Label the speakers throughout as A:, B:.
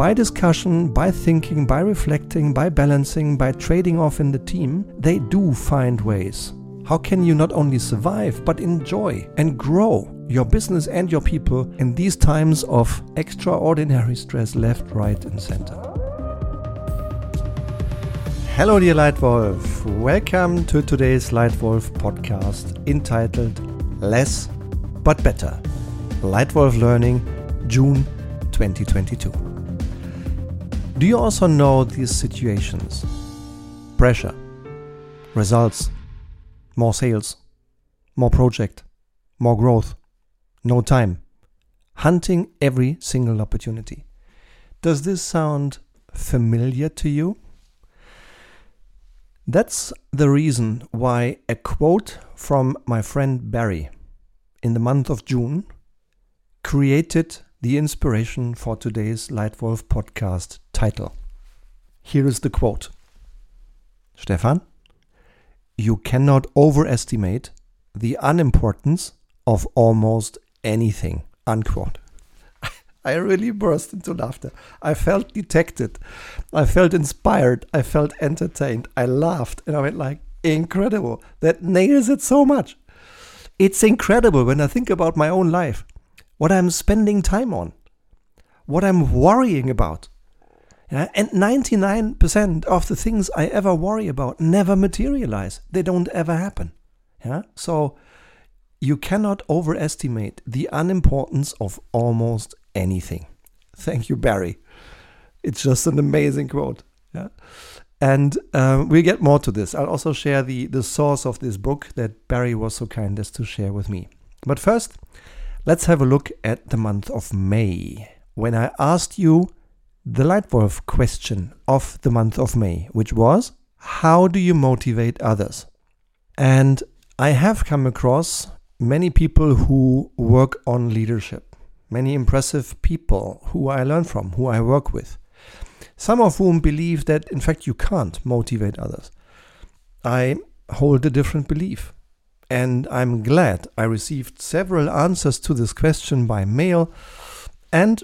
A: by discussion, by thinking, by reflecting, by balancing, by trading off in the team, they do find ways. How can you not only survive, but enjoy and grow your business and your people in these times of extraordinary stress left, right, and center? Hello, dear Leitwolf. Welcome to today's Leitwolf podcast entitled Less but Better Leitwolf Learning, June 2022. Do you also know these situations? Pressure, results, more sales, more project, more growth, no time, hunting every single opportunity. Does this sound familiar to you? That's the reason why a quote from my friend Barry in the month of June created the inspiration for today's Leitwolf podcast title. Here is the quote Stefan, you cannot overestimate the unimportance of almost anything. Unquote. I really burst into laughter. I felt detected. I felt inspired. I felt entertained. I laughed and I went like, incredible. That nails it so much. It's incredible when I think about my own life what I'm spending time on, what I'm worrying about. Yeah? And 99% of the things I ever worry about never materialize. They don't ever happen. Yeah? So you cannot overestimate the unimportance of almost anything. Thank you, Barry. It's just an amazing quote. Yeah. And um, we'll get more to this. I'll also share the, the source of this book that Barry was so kind as to share with me. But first, Let's have a look at the month of May, when I asked you the Leitwolf question of the month of May, which was How do you motivate others? And I have come across many people who work on leadership, many impressive people who I learn from, who I work with, some of whom believe that in fact you can't motivate others. I hold a different belief. And I'm glad I received several answers to this question by mail and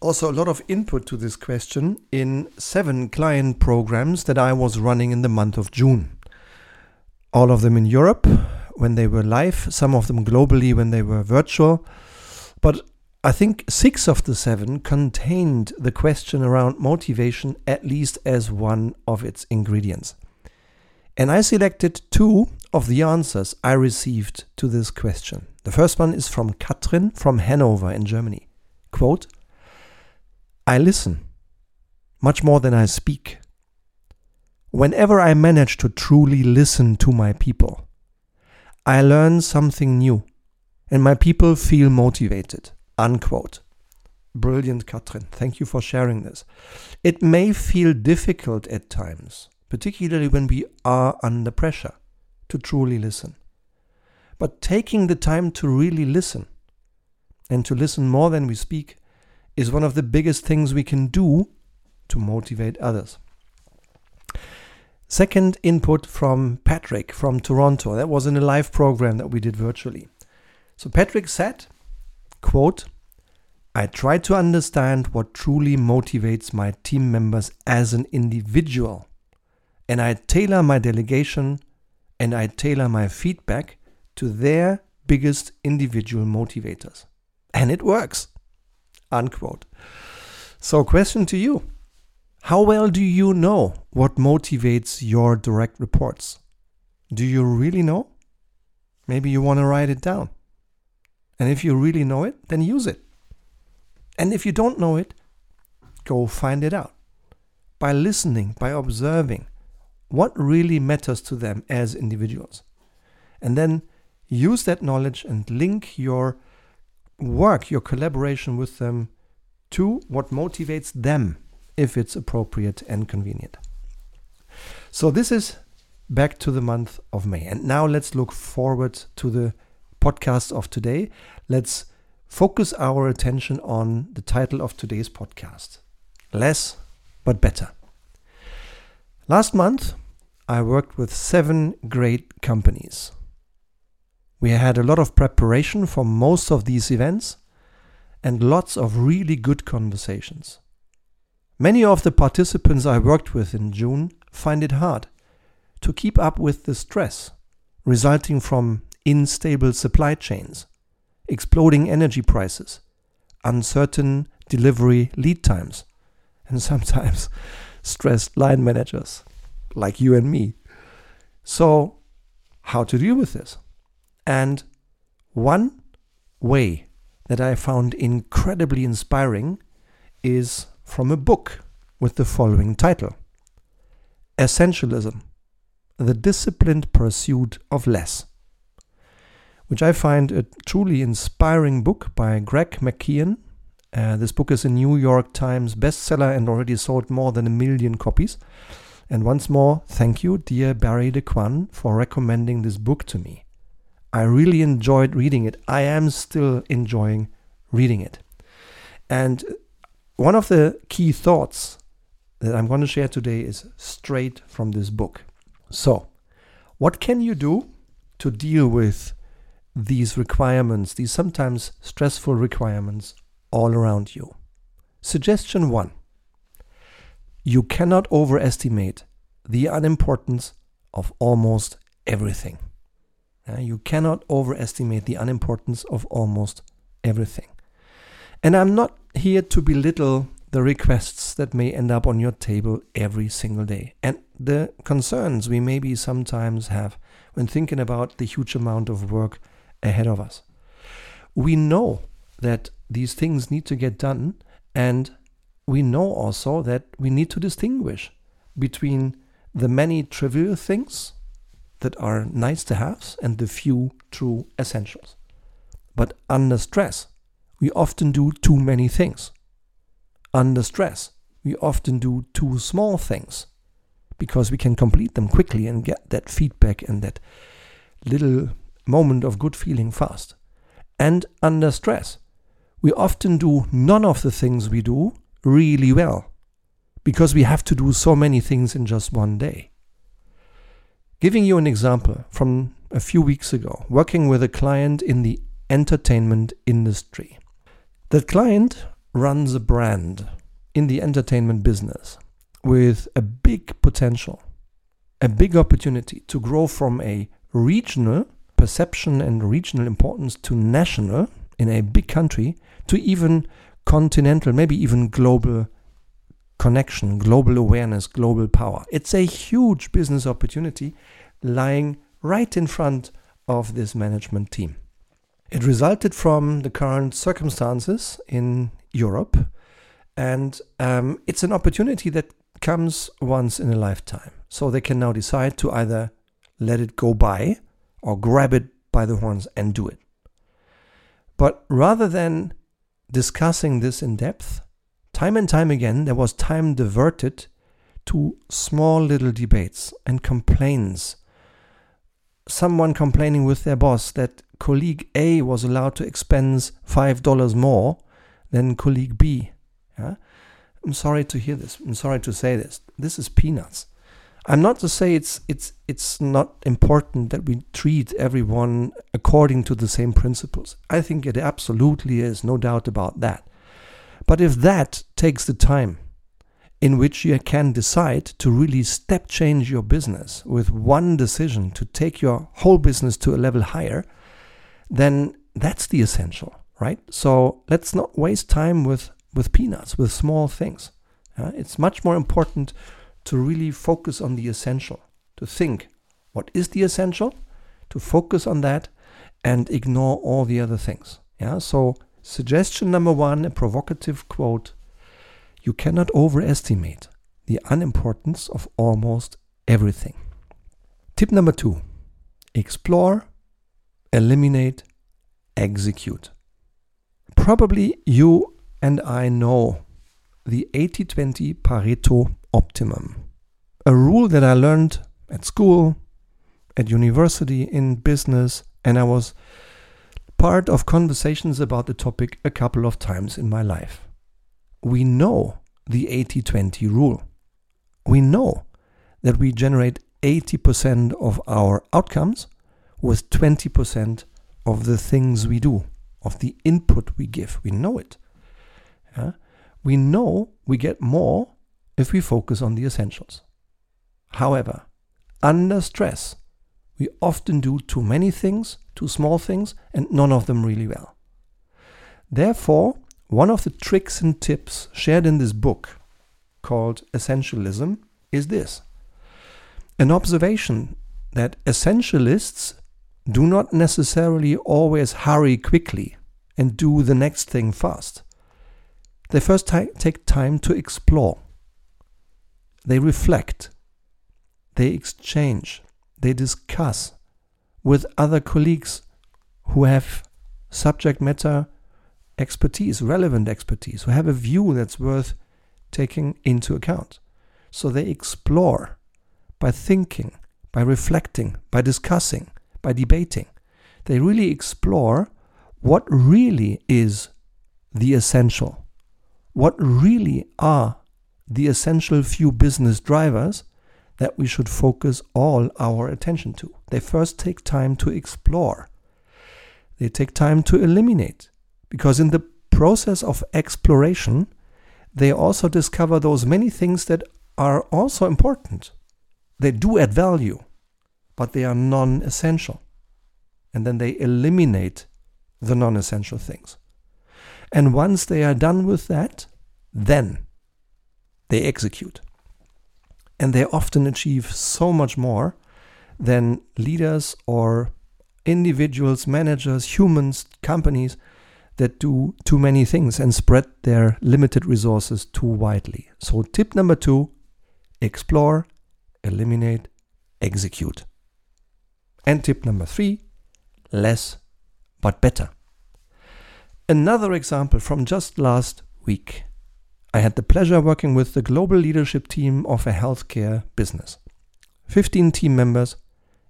A: also a lot of input to this question in seven client programs that I was running in the month of June. All of them in Europe when they were live, some of them globally when they were virtual. But I think six of the seven contained the question around motivation at least as one of its ingredients. And I selected two of the answers I received to this question. The first one is from Katrin from Hanover in Germany. Quote, I listen much more than I speak. Whenever I manage to truly listen to my people, I learn something new and my people feel motivated. Unquote. Brilliant, Katrin. Thank you for sharing this. It may feel difficult at times, particularly when we are under pressure to truly listen. But taking the time to really listen and to listen more than we speak is one of the biggest things we can do to motivate others. Second input from Patrick from Toronto. That was in a live program that we did virtually. So Patrick said, quote, I try to understand what truly motivates my team members as an individual, and I tailor my delegation and I tailor my feedback to their biggest individual motivators. And it works. Unquote. So, question to you How well do you know what motivates your direct reports? Do you really know? Maybe you want to write it down. And if you really know it, then use it. And if you don't know it, go find it out by listening, by observing, what really matters to them as individuals. And then use that knowledge and link your work, your collaboration with them to what motivates them if it's appropriate and convenient. So, this is back to the month of May. And now let's look forward to the podcast of today. Let's focus our attention on the title of today's podcast Less but Better. Last month, I worked with seven great companies. We had a lot of preparation for most of these events and lots of really good conversations. Many of the participants I worked with in June find it hard to keep up with the stress resulting from unstable supply chains, exploding energy prices, uncertain delivery lead times, and sometimes stressed line managers like you and me. So, how to deal with this? And one way that I found incredibly inspiring is from a book with the following title Essentialism The Disciplined Pursuit of Less, which I find a truly inspiring book by Greg McKeown. Uh, this book is a New York Times bestseller and already sold more than a million copies. And once more, thank you, dear Barry DeQuan, for recommending this book to me. I really enjoyed reading it. I am still enjoying reading it. And one of the key thoughts that I'm going to share today is straight from this book. So, what can you do to deal with these requirements, these sometimes stressful requirements all around you? Suggestion one you cannot overestimate the unimportance of almost everything. You cannot overestimate the unimportance of almost everything. And I'm not here to belittle the requests that may end up on your table every single day and the concerns we maybe sometimes have when thinking about the huge amount of work ahead of us. We know that these things need to get done, and we know also that we need to distinguish between the many trivial things that are nice to haves and the few true essentials. But under stress, we often do too many things. Under stress, we often do too small things because we can complete them quickly and get that feedback and that little moment of good feeling fast. And under stress, we often do none of the things we do really well because we have to do so many things in just one day. Giving you an example from a few weeks ago, working with a client in the entertainment industry. That client runs a brand in the entertainment business with a big potential, a big opportunity to grow from a regional perception and regional importance to national in a big country to even continental, maybe even global connection, global awareness, global power. It's a huge business opportunity lying right in front of this management team. It resulted from the current circumstances in Europe, and um, it's an opportunity that comes once in a lifetime. So they can now decide to either let it go by or grab it by the horns and do it. But rather than discussing this in depth, time and time again, there was time diverted to small little debates and complaints. Someone complaining with their boss that colleague A was allowed to expense $5 more than colleague B. Yeah? I'm sorry to hear this. I'm sorry to say this. This is peanuts. I'm not to say it's it's it's not important that we treat everyone according to the same principles. I think it absolutely is, no doubt about that. But if that takes the time in which you can decide to really step change your business with one decision to take your whole business to a level higher, then that's the essential, right? So let's not waste time with, with peanuts, with small things. Uh, it's much more important to really focus on the essential, to think what is the essential, to focus on that and ignore all the other things. Yeah, so suggestion number one, a provocative quote you cannot overestimate the unimportance of almost everything. Tip number two explore, eliminate, execute. Probably you and I know the 80 20 Pareto optimum. A rule that I learned at school, at university, in business, and I was part of conversations about the topic a couple of times in my life. We know the 80 20 rule. We know that we generate 80% of our outcomes with 20% of the things we do, of the input we give. We know it. Yeah? We know we get more if we focus on the essentials. However, under stress, we often do too many things, too small things, and none of them really well. Therefore, one of the tricks and tips shared in this book called Essentialism is this an observation that essentialists do not necessarily always hurry quickly and do the next thing fast. They first take time to explore. They reflect. They exchange. They discuss with other colleagues who have subject matter expertise, relevant expertise, who have a view that's worth taking into account. So they explore by thinking, by reflecting, by discussing, by debating. They really explore what really is the essential, what really are the essential few business drivers that we should focus all our attention to. They first take time to explore. They take time to eliminate. Because in the process of exploration, they also discover those many things that are also important. They do add value, but they are non essential. And then they eliminate the non essential things. And once they are done with that, then they execute. And they often achieve so much more than leaders or individuals, managers, humans, companies that do too many things and spread their limited resources too widely. So, tip number two explore, eliminate, execute. And tip number three less but better. Another example from just last week. I had the pleasure working with the global leadership team of a healthcare business. 15 team members,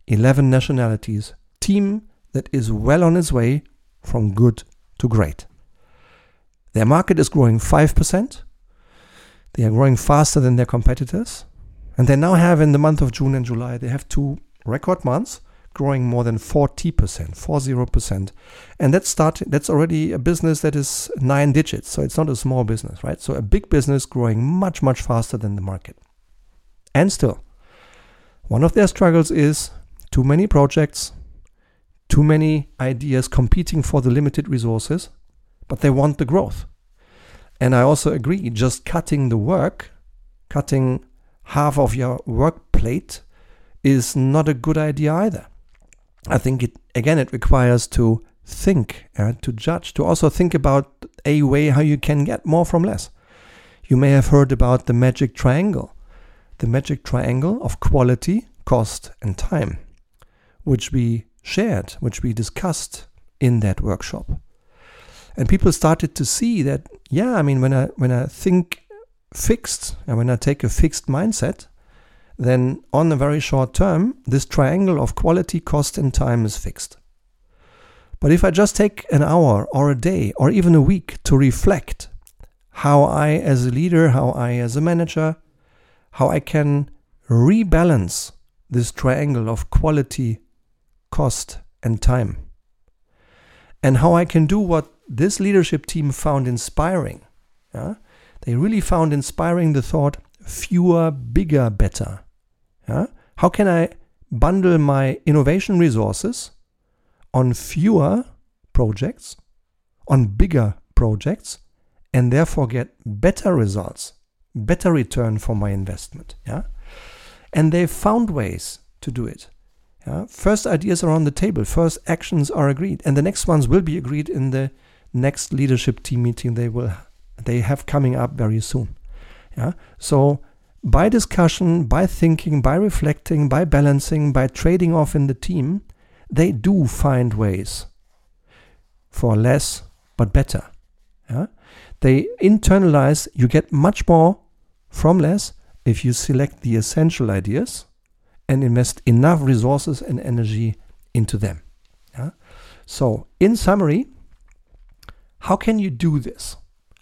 A: 11 nationalities, team that is well on its way from good to great. Their market is growing 5%. They are growing faster than their competitors. And they now have, in the month of June and July, they have two record months growing more than 40%, 40%. And that's starting, that's already a business that is nine digits. So it's not a small business, right? So a big business growing much, much faster than the market. And still, one of their struggles is too many projects, too many ideas competing for the limited resources, but they want the growth. And I also agree, just cutting the work, cutting half of your work plate is not a good idea either. I think it again it requires to think, uh, to judge, to also think about a way how you can get more from less. You may have heard about the magic triangle, the magic triangle of quality, cost, and time, which we shared, which we discussed in that workshop. And people started to see that, yeah, I mean, when I when I think fixed and when I take a fixed mindset, then on the very short term, this triangle of quality, cost, and time is fixed. But if I just take an hour or a day or even a week to reflect how I, as a leader, how I, as a manager, how I can rebalance this triangle of quality, cost, and time. And how I can do what this leadership team found inspiring. Yeah? They really found inspiring the thought fewer, bigger, better. Yeah? How can I bundle my innovation resources on fewer projects, on bigger projects, and therefore get better results, better return for my investment? Yeah? And they found ways to do it. Yeah? First ideas are on the table, first actions are agreed, and the next ones will be agreed in the next leadership team meeting they will they have coming up very soon. Yeah. So by discussion, by thinking, by reflecting, by balancing, by trading off in the team, they do find ways for less but better. Yeah? They internalize, you get much more from less if you select the essential ideas and invest enough resources and energy into them. Yeah? So, in summary, how can you do this?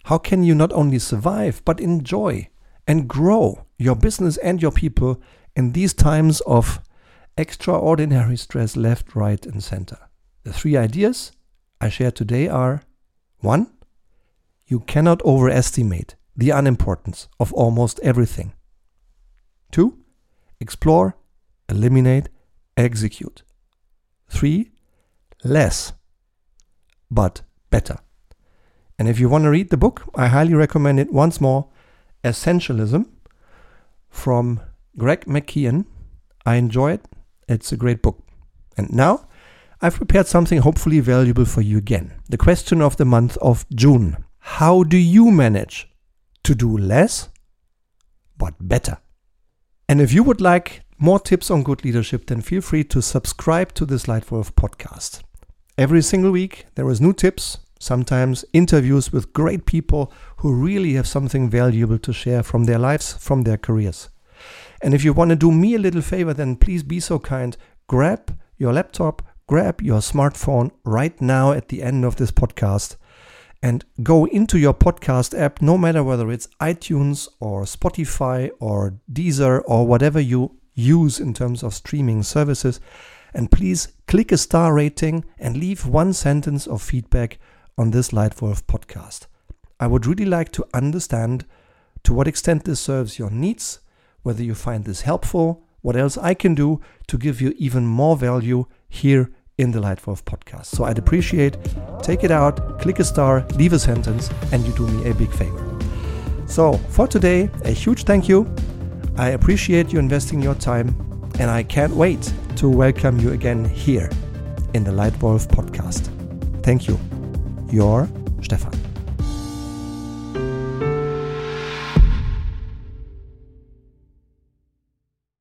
A: How can you not only survive, but enjoy and grow your business and your people in these times of extraordinary stress left, right, and center? The three ideas I share today are one, you cannot overestimate the unimportance of almost everything. 2. Explore, eliminate, execute. 3. Less, but better. And if you want to read the book, I highly recommend it once more Essentialism from Greg McKeown. I enjoy it. It's a great book. And now I've prepared something hopefully valuable for you again. The question of the month of June. How do you manage to do less but better? And if you would like more tips on good leadership, then feel free to subscribe to this Leitwolf podcast. Every single week, there is new tips, sometimes interviews with great people who really have something valuable to share from their lives, from their careers. And if you want to do me a little favor, then please be so kind, grab your laptop, grab your smartphone right now at the end of this podcast and go into your podcast app, no matter whether it's iTunes or Spotify or Deezer or whatever you use in terms of streaming services. And please click a star rating and leave one sentence of feedback on this Leitwolf podcast. I would really like to understand to what extent this serves your needs, whether you find this helpful, what else I can do to give you even more value here in the Leitwolf podcast. So I'd appreciate take it out, click a star, leave a sentence, and you do me a big favor. So for today, a huge thank you. I appreciate you investing your time, and I can't wait to welcome you again here in the Leitwolf podcast. Thank you. Your Stefan.